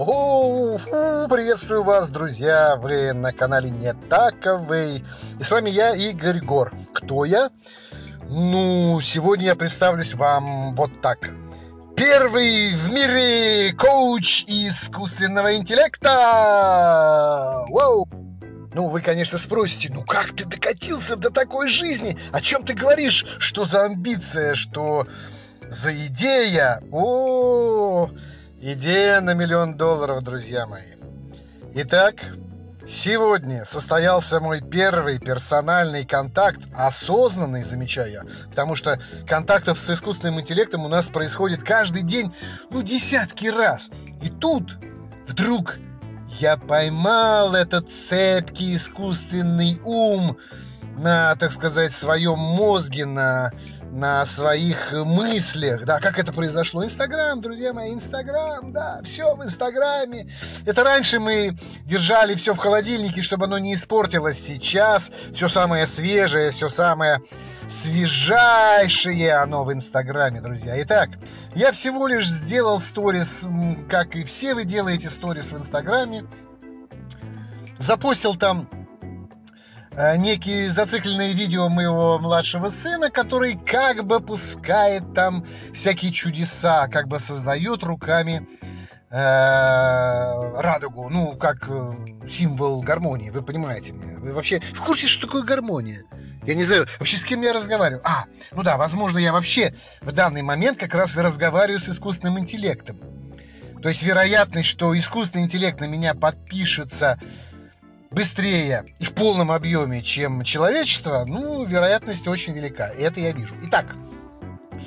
О, приветствую вас, друзья! Вы на канале Не Таковый. И с вами я, Игорь Гор. Кто я? Ну, сегодня я представлюсь вам вот так. Первый в мире коуч искусственного интеллекта! Вау! Ну, вы, конечно, спросите, ну как ты докатился до такой жизни? О чем ты говоришь? Что за амбиция? Что за идея? О, идея на миллион долларов, друзья мои. Итак, сегодня состоялся мой первый персональный контакт, осознанный, замечаю потому что контактов с искусственным интеллектом у нас происходит каждый день, ну, десятки раз. И тут вдруг я поймал этот цепкий искусственный ум на, так сказать, своем мозге, на, на своих мыслях. Да, как это произошло? Инстаграм, друзья мои, Инстаграм, да, все в Инстаграме. Это раньше мы держали все в холодильнике, чтобы оно не испортилось. Сейчас все самое свежее, все самое свежайшее оно в Инстаграме, друзья. Итак, я всего лишь сделал сторис, как и все вы делаете сторис в Инстаграме. Запустил там некие зацикленные видео моего младшего сына, который как бы пускает там всякие чудеса, как бы создает руками э, радугу, ну, как э, символ гармонии, вы понимаете меня. Вы вообще в курсе, что такое гармония? Я не знаю, вообще с кем я разговариваю. А, ну да, возможно, я вообще в данный момент как раз разговариваю с искусственным интеллектом. То есть вероятность, что искусственный интеллект на меня подпишется быстрее и в полном объеме, чем человечество, ну, вероятность очень велика. И это я вижу. Итак,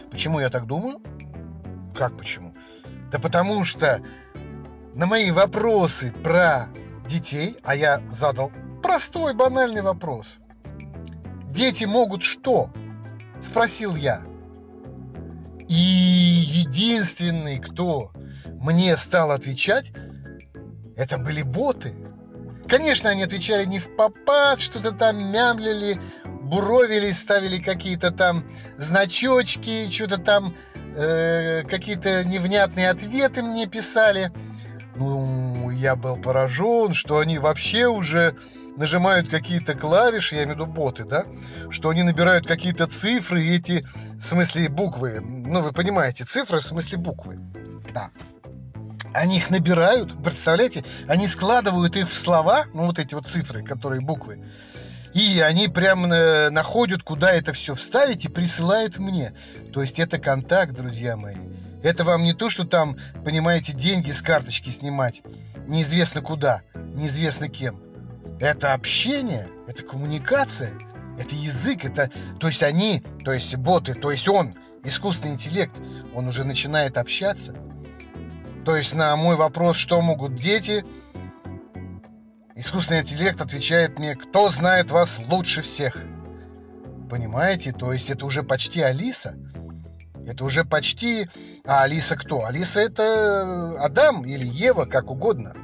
почему я так думаю? Как почему? Да потому что на мои вопросы про детей, а я задал простой, банальный вопрос. Дети могут что? Спросил я. И единственный, кто мне стал отвечать, это были боты. Конечно, они отвечали не в попад, что-то там мямлили, буровили, ставили какие-то там значочки, что-то там э, какие-то невнятные ответы мне писали. Ну, я был поражен, что они вообще уже нажимают какие-то клавиши, я имею в виду боты, да, что они набирают какие-то цифры, и эти, в смысле буквы, ну, вы понимаете, цифры в смысле буквы, да. Они их набирают, представляете, они складывают их в слова, ну, вот эти вот цифры, которые буквы, и они прямо находят, куда это все вставить и присылают мне. То есть это контакт, друзья мои. Это вам не то, что там, понимаете, деньги с карточки снимать неизвестно куда, неизвестно кем. Это общение, это коммуникация, это язык, это... То есть они, то есть боты, то есть он, искусственный интеллект, он уже начинает общаться. То есть на мой вопрос, что могут дети, искусственный интеллект отвечает мне, кто знает вас лучше всех. Понимаете? То есть это уже почти Алиса. Это уже почти... А Алиса кто? Алиса это Адам или Ева, как угодно.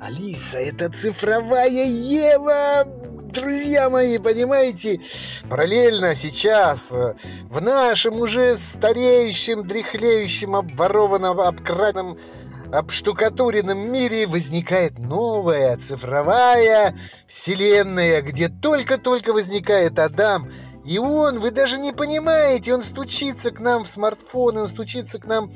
Алиса, это цифровая Ева, друзья мои, понимаете? Параллельно сейчас в нашем уже стареющем, дряхлеющем, обворованном, обкраденном, обштукатуренном мире возникает новая цифровая вселенная, где только-только возникает Адам, и он, вы даже не понимаете, он стучится к нам в смартфоны, он стучится к нам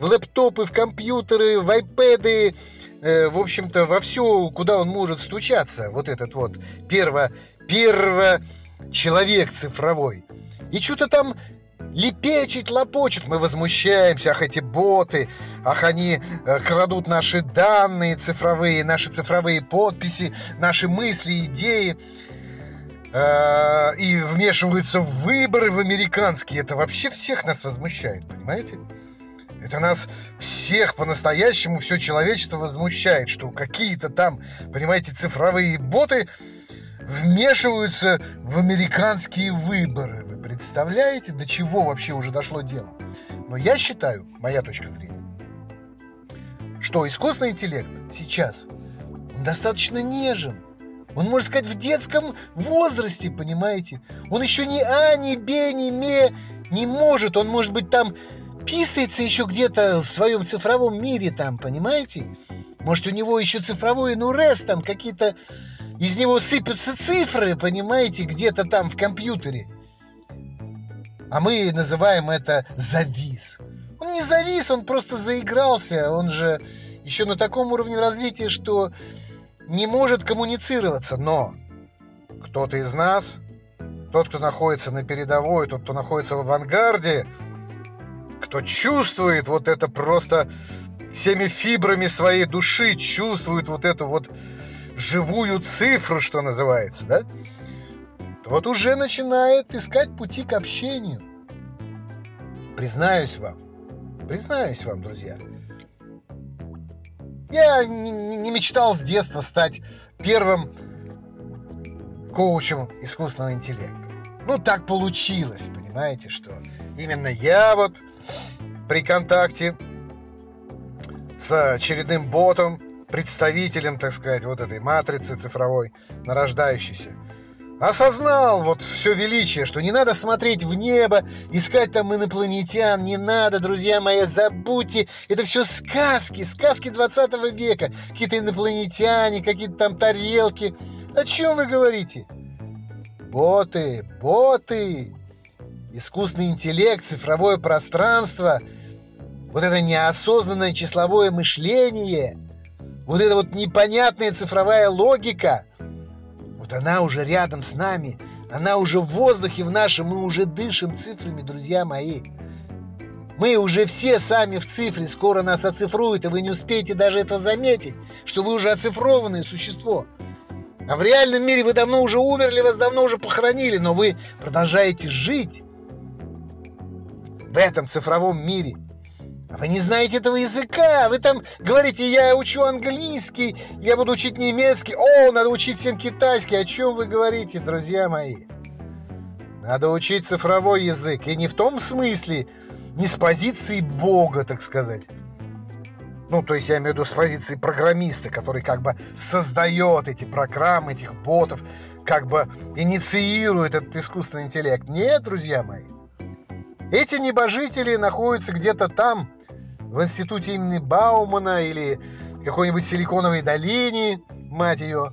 лэптопы, в компьютеры, в айпэды, э, в общем-то, во все, куда он может стучаться, вот этот вот перво, перво человек цифровой. И что-то там лепечет, лопочет. Мы возмущаемся, ах, эти боты, ах, они э, крадут наши данные цифровые, наши цифровые подписи, наши мысли, идеи э, и вмешиваются в выборы в американские. Это вообще всех нас возмущает, понимаете? Это нас всех по-настоящему, все человечество возмущает, что какие-то там, понимаете, цифровые боты вмешиваются в американские выборы. Вы представляете, до чего вообще уже дошло дело? Но я считаю, моя точка зрения, что искусственный интеллект сейчас он достаточно нежен. Он, может сказать, в детском возрасте, понимаете? Он еще ни А, ни Б, ни Ме не может. Он, может быть, там писается еще где-то в своем цифровом мире там, понимаете? Может, у него еще цифровой нурес, там какие-то... Из него сыпятся цифры, понимаете, где-то там в компьютере. А мы называем это завис. Он не завис, он просто заигрался. Он же еще на таком уровне развития, что не может коммуницироваться. Но кто-то из нас, тот, кто находится на передовой, тот, кто находится в авангарде, кто чувствует вот это просто всеми фибрами своей души, чувствует вот эту вот живую цифру, что называется, да, тот уже начинает искать пути к общению. Признаюсь вам, признаюсь вам, друзья, я не мечтал с детства стать первым коучем искусственного интеллекта. Ну, так получилось, понимаете, что именно я вот при контакте с очередным ботом, представителем, так сказать, вот этой матрицы цифровой, нарождающейся, осознал вот все величие, что не надо смотреть в небо, искать там инопланетян, не надо, друзья мои, забудьте, это все сказки, сказки 20 века, какие-то инопланетяне, какие-то там тарелки. О чем вы говорите? Боты, боты, искусственный интеллект, цифровое пространство, вот это неосознанное числовое мышление, вот эта вот непонятная цифровая логика – вот она уже рядом с нами, она уже в воздухе в нашем, мы уже дышим цифрами, друзья мои. Мы уже все сами в цифре, скоро нас оцифруют, и вы не успеете даже этого заметить, что вы уже оцифрованное существо. А в реальном мире вы давно уже умерли, вас давно уже похоронили, но вы продолжаете жить в этом цифровом мире. Вы не знаете этого языка. Вы там говорите, я учу английский, я буду учить немецкий. О, надо учить всем китайский. О чем вы говорите, друзья мои? Надо учить цифровой язык. И не в том смысле, не с позиции Бога, так сказать. Ну, то есть я имею в виду с позиции программиста, который как бы создает эти программы, этих ботов, как бы инициирует этот искусственный интеллект. Нет, друзья мои. Эти небожители находятся где-то там, в институте имени Баумана или какой-нибудь силиконовой долине, мать ее.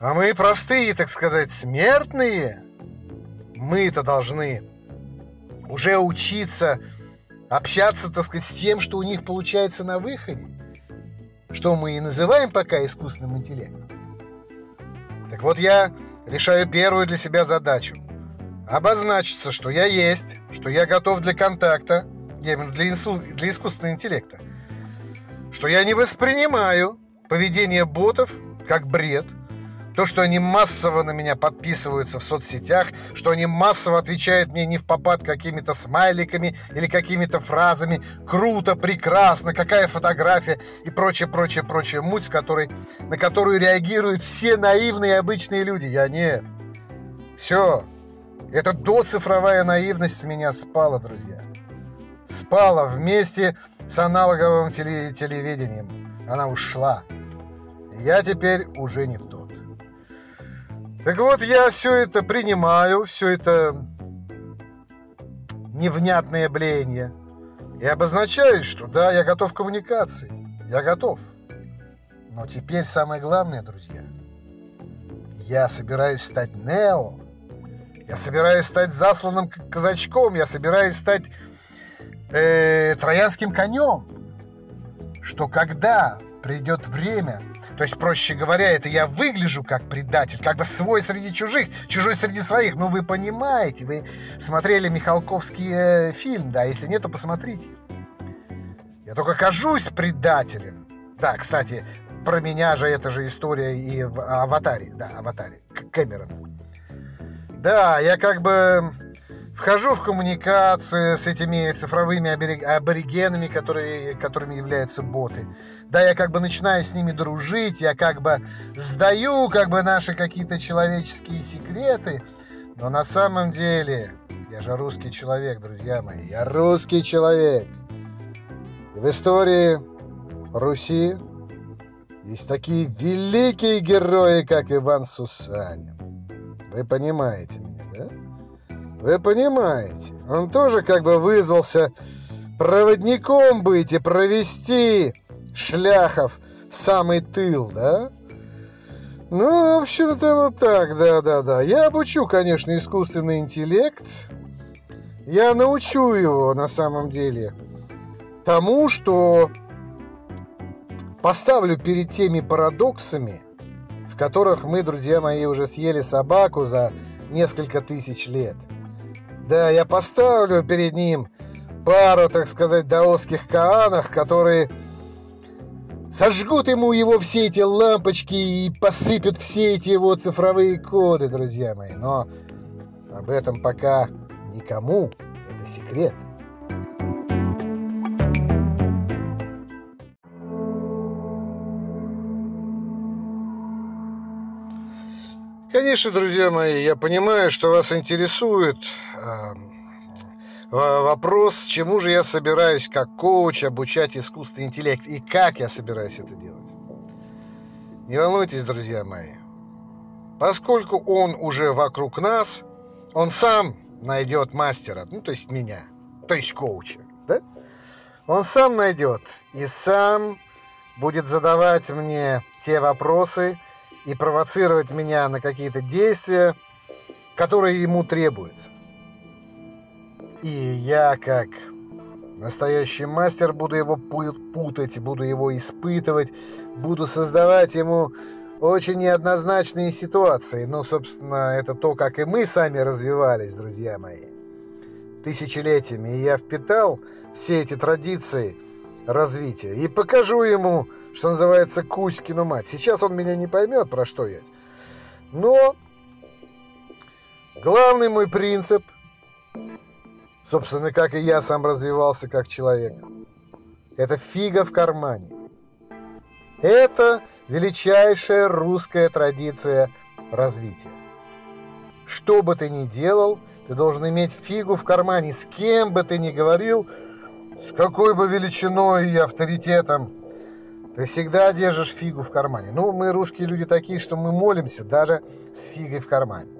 А мы простые, так сказать, смертные. Мы-то должны уже учиться общаться, так сказать, с тем, что у них получается на выходе. Что мы и называем пока искусственным интеллектом. Так вот, я решаю первую для себя задачу. Обозначиться, что я есть, что я готов для контакта, для, инсу, для искусственного интеллекта, что я не воспринимаю поведение ботов как бред, то, что они массово на меня подписываются в соцсетях, что они массово отвечают мне не в попад какими-то смайликами или какими-то фразами «круто», «прекрасно», «какая фотография» и прочее, прочее, прочее муть, с которой, на которую реагируют все наивные обычные люди. Я нет. Все. Эта доцифровая наивность с меня спала, друзья спала вместе с аналоговым теле телевидением. Она ушла. Я теперь уже не тот. Так вот, я все это принимаю, все это невнятное блеяние. И обозначаю, что да, я готов к коммуникации. Я готов. Но теперь самое главное, друзья. Я собираюсь стать Нео. Я собираюсь стать засланным казачком. Я собираюсь стать э, троянским конем, что когда придет время, то есть, проще говоря, это я выгляжу как предатель, как бы свой среди чужих, чужой среди своих. Ну, вы понимаете, вы смотрели Михалковский э, фильм, да, если нет, то посмотрите. Я только кажусь предателем. Да, кстати, про меня же эта же история и в «Аватаре», да, «Аватаре», Кэмерон. Да, я как бы вхожу в коммуникацию с этими цифровыми аборигенами, которые, которыми являются боты. Да, я как бы начинаю с ними дружить, я как бы сдаю как бы наши какие-то человеческие секреты, но на самом деле я же русский человек, друзья мои, я русский человек. В истории Руси есть такие великие герои, как Иван Сусанин. Вы понимаете меня, да? Вы понимаете. Он тоже как бы вызвался проводником быть и провести шляхов в самый тыл, да? Ну, в общем-то, вот так, да-да-да. Я обучу, конечно, искусственный интеллект. Я научу его, на самом деле, тому, что поставлю перед теми парадоксами, в которых мы, друзья мои, уже съели собаку за несколько тысяч лет. Да, я поставлю перед ним пару, так сказать, даосских каанов, которые сожгут ему его все эти лампочки и посыпят все эти его цифровые коды, друзья мои. Но об этом пока никому. Это секрет. Конечно, друзья мои, я понимаю, что вас интересует э, вопрос, чему же я собираюсь как коуч обучать искусственный интеллект и как я собираюсь это делать. Не волнуйтесь, друзья мои. Поскольку он уже вокруг нас, он сам найдет мастера, ну, то есть меня, то есть коуча, да? Он сам найдет и сам будет задавать мне те вопросы, и провоцировать меня на какие-то действия, которые ему требуются. И я, как настоящий мастер, буду его путать, буду его испытывать, буду создавать ему очень неоднозначные ситуации. Ну, собственно, это то, как и мы сами развивались, друзья мои, тысячелетиями. И я впитал все эти традиции развития и покажу ему, что называется, Кузькину мать. Сейчас он меня не поймет, про что я. Но главный мой принцип, собственно, как и я сам развивался как человек, это фига в кармане. Это величайшая русская традиция развития. Что бы ты ни делал, ты должен иметь фигу в кармане. С кем бы ты ни говорил, с какой бы величиной и авторитетом ты всегда держишь фигу в кармане. Ну, мы русские люди такие, что мы молимся даже с фигой в кармане.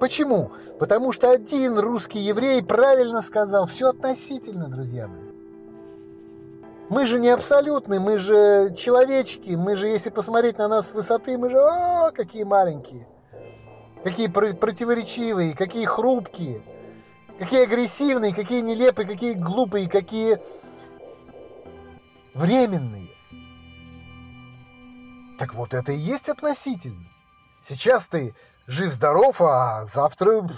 Почему? Потому что один русский еврей правильно сказал, все относительно, друзья мои. Мы же не абсолютны, мы же человечки, мы же, если посмотреть на нас с высоты, мы же, о, какие маленькие, какие противоречивые, какие хрупкие, какие агрессивные, какие нелепые, какие глупые, какие временные. Так вот, это и есть относительно. Сейчас ты жив-здоров, а завтра,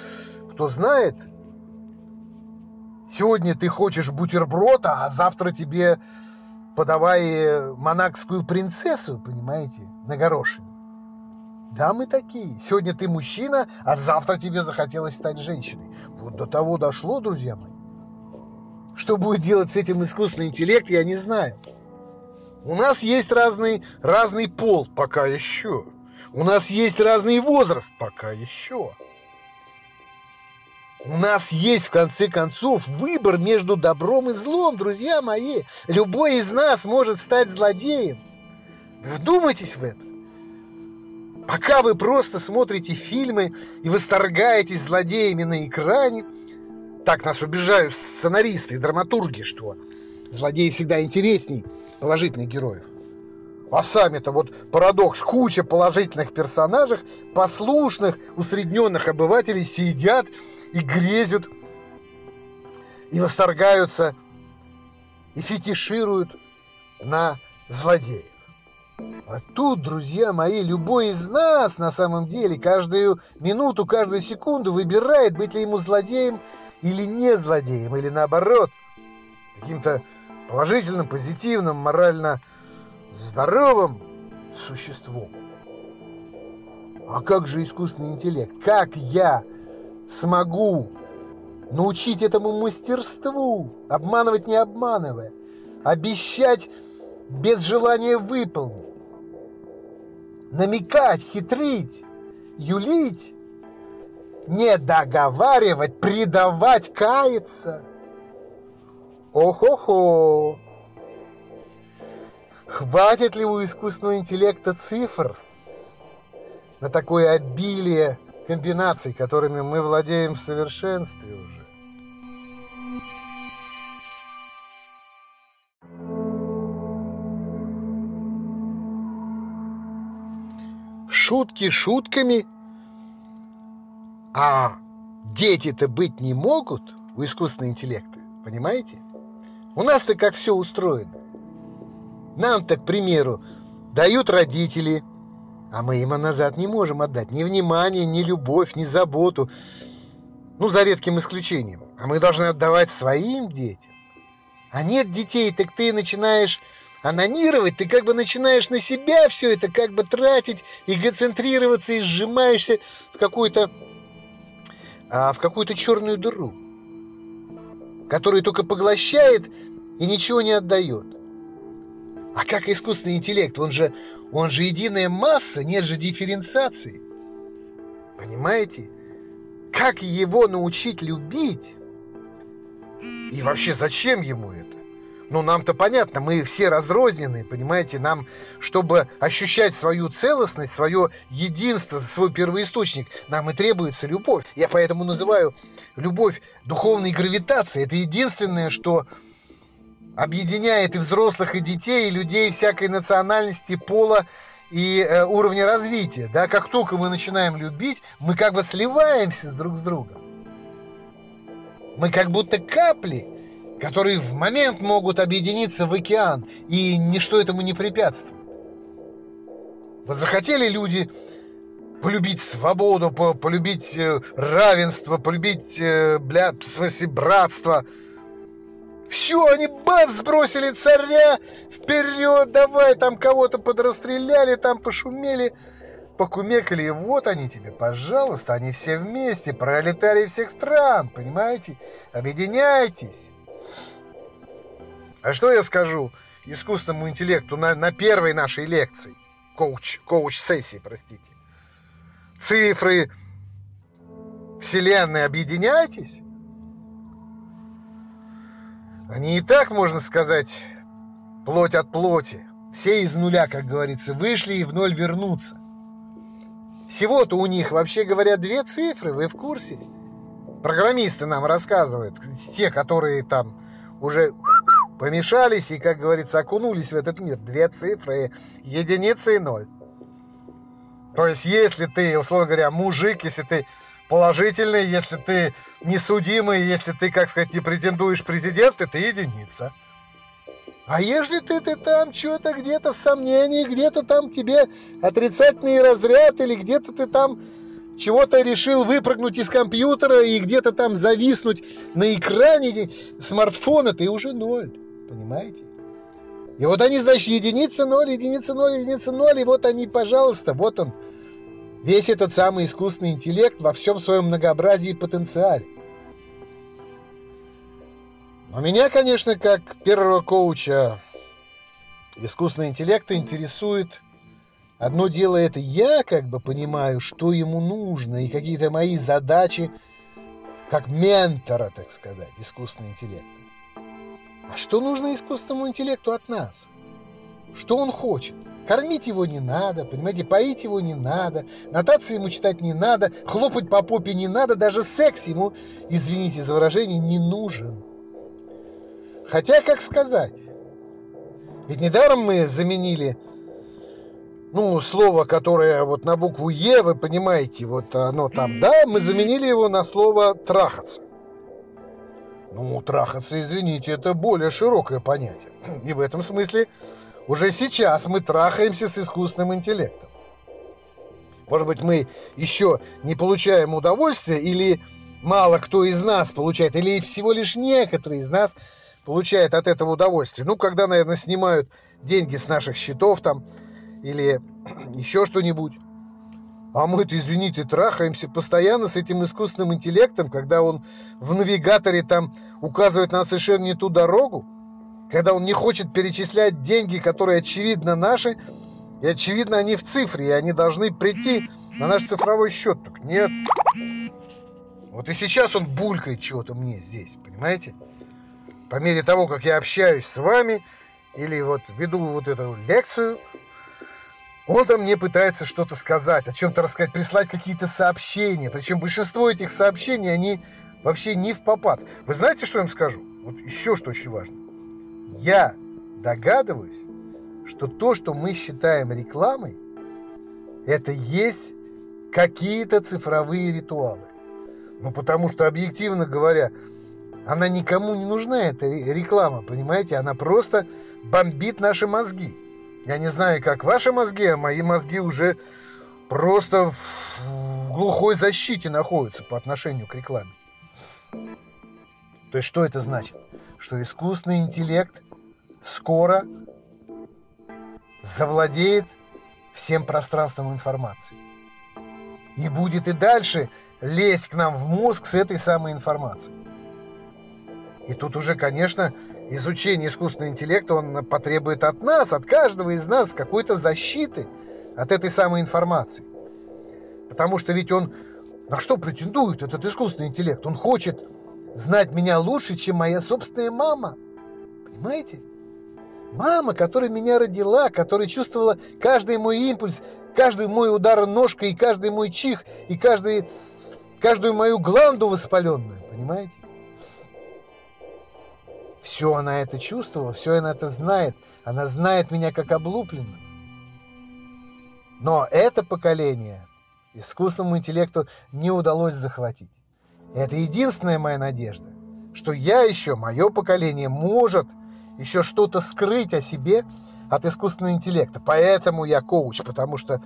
кто знает. Сегодня ты хочешь бутерброд, а завтра тебе подавай монакскую принцессу, понимаете, на горошине. Да, мы такие. Сегодня ты мужчина, а завтра тебе захотелось стать женщиной. Вот до того дошло, друзья мои. Что будет делать с этим искусственный интеллект, я не знаю. У нас есть разный, разный пол, пока еще. У нас есть разный возраст, пока еще. У нас есть, в конце концов, выбор между добром и злом, друзья мои. Любой из нас может стать злодеем. Вдумайтесь в это. Пока вы просто смотрите фильмы и восторгаетесь злодеями на экране, так нас убежают сценаристы и драматурги, что злодеи всегда интересней положительных героев. А сами-то вот парадокс, куча положительных персонажей, послушных, усредненных обывателей сидят и грезят, и восторгаются, и фетишируют на злодеев. А тут, друзья мои, любой из нас на самом деле каждую минуту, каждую секунду выбирает, быть ли ему злодеем или не злодеем, или наоборот, каким-то положительным, позитивным, морально здоровым существом. А как же искусственный интеллект? Как я смогу научить этому мастерству, обманывать не обманывая, обещать без желания выполнить, намекать, хитрить, юлить, не договаривать, предавать, каяться – Ох-охо! хватит ли у искусственного интеллекта цифр на такое обилие комбинаций, которыми мы владеем в совершенстве уже. Шутки шутками, а дети-то быть не могут у искусственного интеллекта, понимаете? У нас-то как все устроено. Нам-то, к примеру, дают родители, а мы им назад не можем отдать ни внимание, ни любовь, ни заботу. Ну, за редким исключением. А мы должны отдавать своим детям. А нет детей, так ты начинаешь анонировать, ты как бы начинаешь на себя все это как бы тратить, эгоцентрироваться и сжимаешься в какую-то а, в какую-то черную дыру, которая только поглощает и ничего не отдает. А как искусственный интеллект? Он же, он же единая масса, нет же дифференциации. Понимаете? Как его научить любить? И вообще, зачем ему? Ну, нам-то понятно, мы все разрозненные, понимаете, нам, чтобы ощущать свою целостность, свое единство, свой первоисточник, нам и требуется любовь. Я поэтому называю любовь духовной гравитацией. Это единственное, что объединяет и взрослых, и детей, и людей всякой национальности, пола и э, уровня развития. Да, как только мы начинаем любить, мы как бы сливаемся друг с другом. Мы как будто капли, которые в момент могут объединиться в океан, и ничто этому не препятствует. Вот захотели люди полюбить свободу, полюбить э, равенство, полюбить, бля, в смысле, братство – все, они бац, сбросили царя, вперед, давай, там кого-то подрастреляли, там пошумели, покумекали, и вот они тебе, пожалуйста, они все вместе, пролетарии всех стран, понимаете? Объединяйтесь. А что я скажу искусственному интеллекту на, на первой нашей лекции, коуч, коуч-сессии, простите? Цифры, вселенной, объединяйтесь? Они и так, можно сказать, плоть от плоти. Все из нуля, как говорится, вышли и в ноль вернутся. Всего-то у них, вообще говоря, две цифры, вы в курсе? Программисты нам рассказывают, те, которые там уже помешались и, как говорится, окунулись в этот мир. Две цифры, единица и ноль. То есть, если ты, условно говоря, мужик, если ты положительный, если ты не судимый, если ты, как сказать, не претендуешь президент, это единица. А если ты, ты там что-то где-то в сомнении, где-то там тебе отрицательный разряд, или где-то ты там чего-то решил выпрыгнуть из компьютера и где-то там зависнуть на экране смартфона, ты уже ноль. Понимаете? И вот они, значит, единица, ноль, единица, ноль, единица, ноль, и вот они, пожалуйста, вот он, весь этот самый искусственный интеллект во всем своем многообразии и потенциале. Но меня, конечно, как первого коуча искусственного интеллекта интересует одно дело это я как бы понимаю, что ему нужно и какие-то мои задачи как ментора, так сказать, искусственного интеллекта. А что нужно искусственному интеллекту от нас? Что он хочет? Кормить его не надо, понимаете, поить его не надо, нотации ему читать не надо, хлопать по попе не надо, даже секс ему, извините за выражение, не нужен. Хотя, как сказать, ведь недаром мы заменили, ну, слово, которое вот на букву Е, вы понимаете, вот оно там, да, мы заменили его на слово «трахаться». Ну, трахаться, извините, это более широкое понятие. И в этом смысле уже сейчас мы трахаемся с искусственным интеллектом. Может быть, мы еще не получаем удовольствия, или мало кто из нас получает, или всего лишь некоторые из нас получают от этого удовольствие. Ну, когда, наверное, снимают деньги с наших счетов там, или еще что-нибудь. А мы-то, извините, трахаемся постоянно с этим искусственным интеллектом, когда он в навигаторе там указывает на совершенно не ту дорогу когда он не хочет перечислять деньги, которые очевидно наши, и очевидно они в цифре, и они должны прийти на наш цифровой счет. Так нет. Вот и сейчас он булькает чего-то мне здесь, понимаете? По мере того, как я общаюсь с вами, или вот веду вот эту лекцию, он там мне пытается что-то сказать, о чем-то рассказать, прислать какие-то сообщения. Причем большинство этих сообщений, они вообще не в попад. Вы знаете, что я им скажу? Вот еще что очень важно. Я догадываюсь, что то, что мы считаем рекламой, это есть какие-то цифровые ритуалы. Ну, потому что, объективно говоря, она никому не нужна, эта реклама, понимаете? Она просто бомбит наши мозги. Я не знаю, как ваши мозги, а мои мозги уже просто в глухой защите находятся по отношению к рекламе. То есть что это значит? Что искусственный интеллект скоро завладеет всем пространством информации. И будет и дальше лезть к нам в мозг с этой самой информацией. И тут уже, конечно, изучение искусственного интеллекта, он потребует от нас, от каждого из нас какой-то защиты от этой самой информации. Потому что ведь он на что претендует этот искусственный интеллект? Он хочет знать меня лучше, чем моя собственная мама. Понимаете? Мама, которая меня родила, которая чувствовала каждый мой импульс, каждый мой удар ножкой, и каждый мой чих, и каждый, каждую мою гланду воспаленную. Понимаете? Все она это чувствовала, все она это знает. Она знает меня как облупленного. Но это поколение искусственному интеллекту не удалось захватить. Это единственная моя надежда, что я еще, мое поколение, может еще что-то скрыть о себе от искусственного интеллекта. Поэтому я коуч, потому что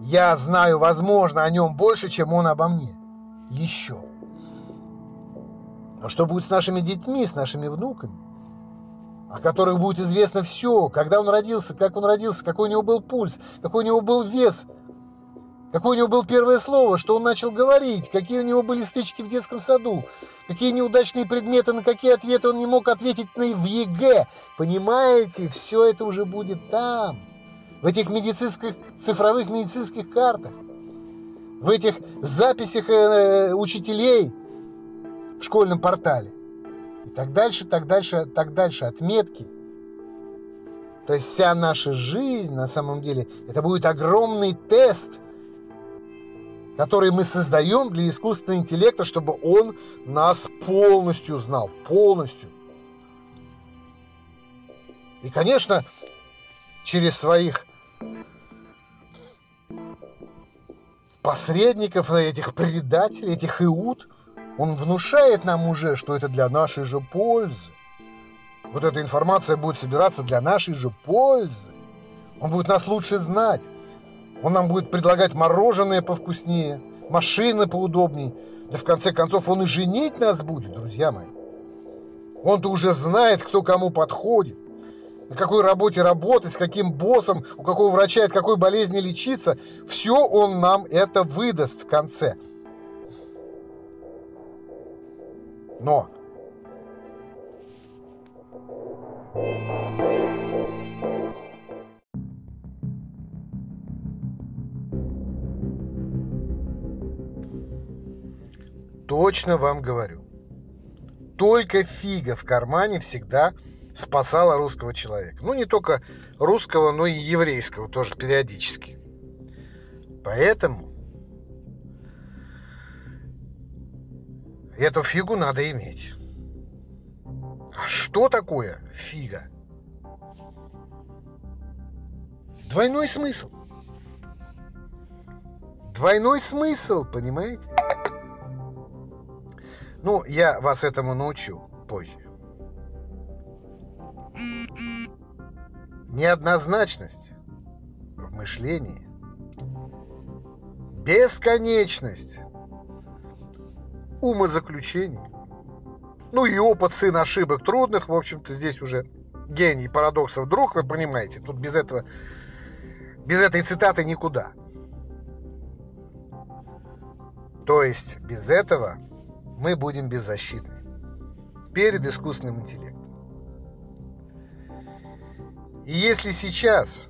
я знаю, возможно, о нем больше, чем он обо мне. Еще. А что будет с нашими детьми, с нашими внуками? О которых будет известно все, когда он родился, как он родился, какой у него был пульс, какой у него был вес – Какое у него было первое слово, что он начал говорить, какие у него были стычки в детском саду, какие неудачные предметы, на какие ответы он не мог ответить на в ЕГЭ. Понимаете, все это уже будет там, в этих медицинских, цифровых медицинских картах, в этих записях э, учителей в школьном портале. И так дальше, так дальше, так дальше, отметки. То есть вся наша жизнь, на самом деле, это будет огромный тест – который мы создаем для искусственного интеллекта, чтобы он нас полностью знал, полностью. И, конечно, через своих посредников, этих предателей, этих иуд, он внушает нам уже, что это для нашей же пользы. Вот эта информация будет собираться для нашей же пользы. Он будет нас лучше знать. Он нам будет предлагать мороженое повкуснее, машины поудобнее. Да в конце концов он и женить нас будет, друзья мои. Он-то уже знает, кто кому подходит, на какой работе работать, с каким боссом, у какого врача от какой болезни лечиться. Все он нам это выдаст в конце. Но Точно вам говорю. Только фига в кармане всегда спасала русского человека. Ну, не только русского, но и еврейского тоже периодически. Поэтому эту фигу надо иметь. А что такое фига? Двойной смысл. Двойной смысл, понимаете? Ну, я вас этому научу позже. Неоднозначность в мышлении, бесконечность умозаключений, ну и опыт сын ошибок трудных, в общем-то, здесь уже гений парадоксов друг, вы понимаете, тут без этого, без этой цитаты никуда. То есть без этого мы будем беззащитны перед искусственным интеллектом. И если сейчас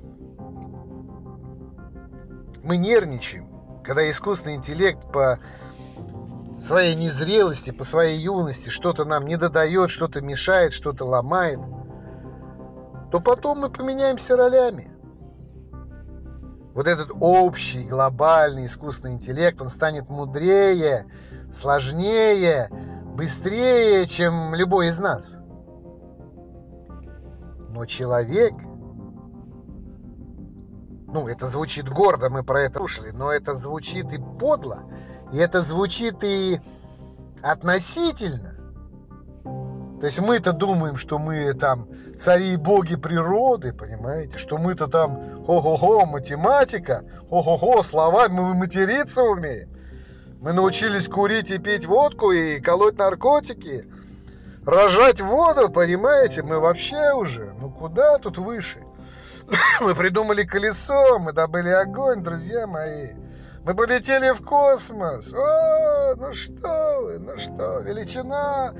мы нервничаем, когда искусственный интеллект по своей незрелости, по своей юности что-то нам не додает, что-то мешает, что-то ломает, то потом мы поменяемся ролями. Вот этот общий, глобальный искусственный интеллект, он станет мудрее, сложнее, быстрее, чем любой из нас. Но человек, ну, это звучит гордо, мы про это слушали, но это звучит и подло, и это звучит и относительно. То есть мы-то думаем, что мы там цари и боги природы, понимаете, что мы-то там хо-хо-хо, математика, хо-хо-хо, слова, мы материться умеем. Мы научились курить и пить водку и колоть наркотики, рожать воду, понимаете, мы вообще уже, ну куда тут выше? Мы придумали колесо, мы добыли огонь, друзья мои. Мы полетели в космос. О, ну что вы, ну что, величина,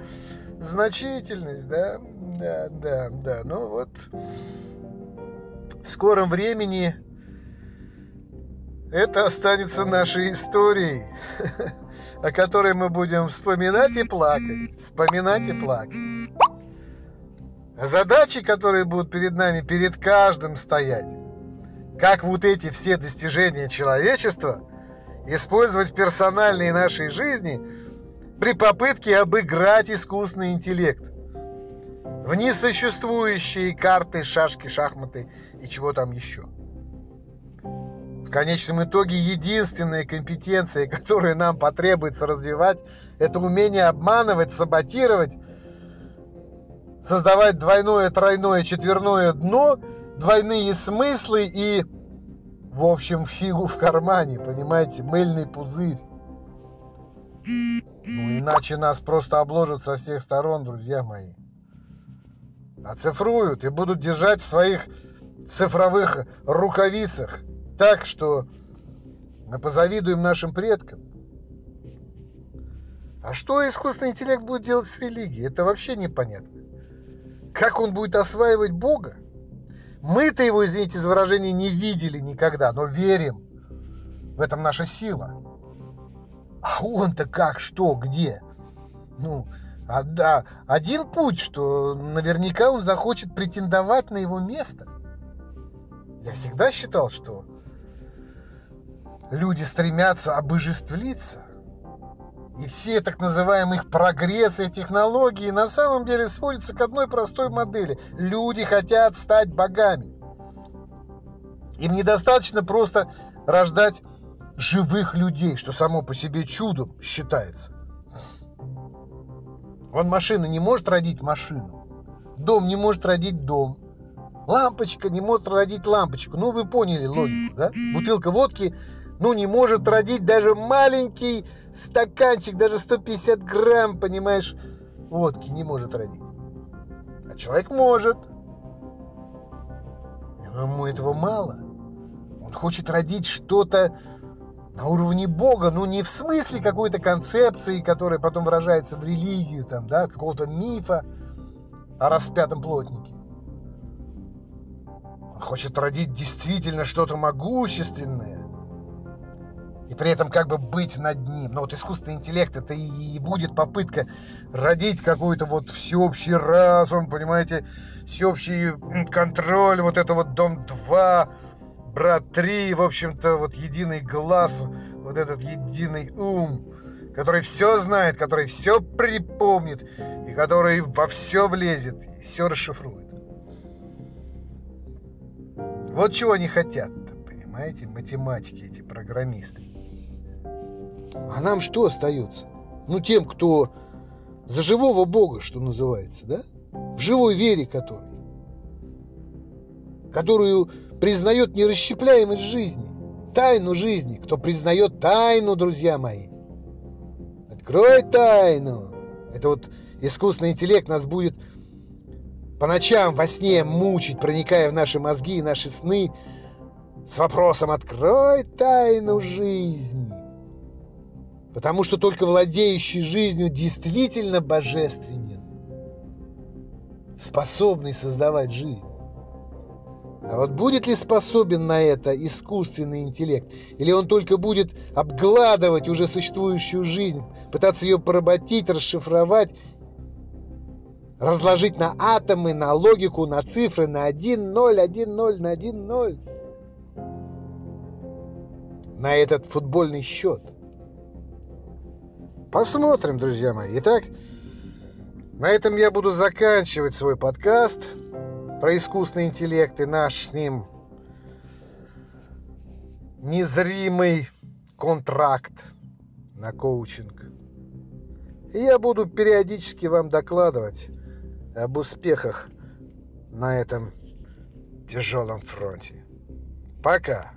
значительность, да? Да, да, да. Ну вот, в скором времени это останется нашей историей, о которой мы будем вспоминать и плакать, вспоминать и плакать. Задачи, которые будут перед нами, перед каждым стоять, как вот эти все достижения человечества – использовать в персональной нашей жизни при попытке обыграть искусственный интеллект в несуществующие карты, шашки, шахматы и чего там еще. В конечном итоге единственная компетенция, которую нам потребуется развивать, это умение обманывать, саботировать, создавать двойное, тройное, четверное дно, двойные смыслы и в общем, фигу в кармане, понимаете, мыльный пузырь. Ну, иначе нас просто обложат со всех сторон, друзья мои. Оцифруют и будут держать в своих цифровых рукавицах так, что мы позавидуем нашим предкам. А что искусственный интеллект будет делать с религией? Это вообще непонятно. Как он будет осваивать Бога? Мы-то его, извините за выражение, не видели никогда, но верим. В этом наша сила. А он-то как, что, где? Ну, а, да, один путь, что наверняка он захочет претендовать на его место. Я всегда считал, что люди стремятся обожествлиться. И все так называемые прогрессы и технологии на самом деле сводятся к одной простой модели. Люди хотят стать богами. Им недостаточно просто рождать живых людей, что само по себе чудом считается. Он машина не может родить машину. Дом не может родить дом. Лампочка не может родить лампочку. Ну, вы поняли логику, да? Бутылка водки, ну, не может родить даже маленький стаканчик, даже 150 грамм, понимаешь, водки не может родить. А человек может. Но ему этого мало. Он хочет родить что-то на уровне Бога, ну не в смысле какой-то концепции, которая потом выражается в религию, там, да, какого-то мифа о распятом плотнике. Он хочет родить действительно что-то могущественное, и при этом как бы быть над ним. Но вот искусственный интеллект это и будет попытка родить какой-то вот всеобщий разум, понимаете, всеобщий контроль, вот это вот Дом 2, Брат 3, в общем-то, вот единый глаз, вот этот единый ум, который все знает, который все припомнит, и который во все влезет, и все расшифрует. Вот чего они хотят, понимаете, математики, эти программисты. А нам что остается? Ну, тем, кто за живого Бога, что называется, да? В живой вере который. Которую признает нерасщепляемость жизни. Тайну жизни. Кто признает тайну, друзья мои. Открой тайну. Это вот искусственный интеллект нас будет по ночам во сне мучить, проникая в наши мозги и наши сны с вопросом «Открой тайну жизни». Потому что только владеющий жизнью действительно божественен, способный создавать жизнь. А вот будет ли способен на это искусственный интеллект? Или он только будет обгладывать уже существующую жизнь, пытаться ее поработить, расшифровать разложить на атомы, на логику, на цифры, на 1, 0, 1, 0, на 1, 0. На этот футбольный счет. Посмотрим, друзья мои. Итак, на этом я буду заканчивать свой подкаст про искусственный интеллект и наш с ним незримый контракт на коучинг. И я буду периодически вам докладывать об успехах на этом тяжелом фронте. Пока.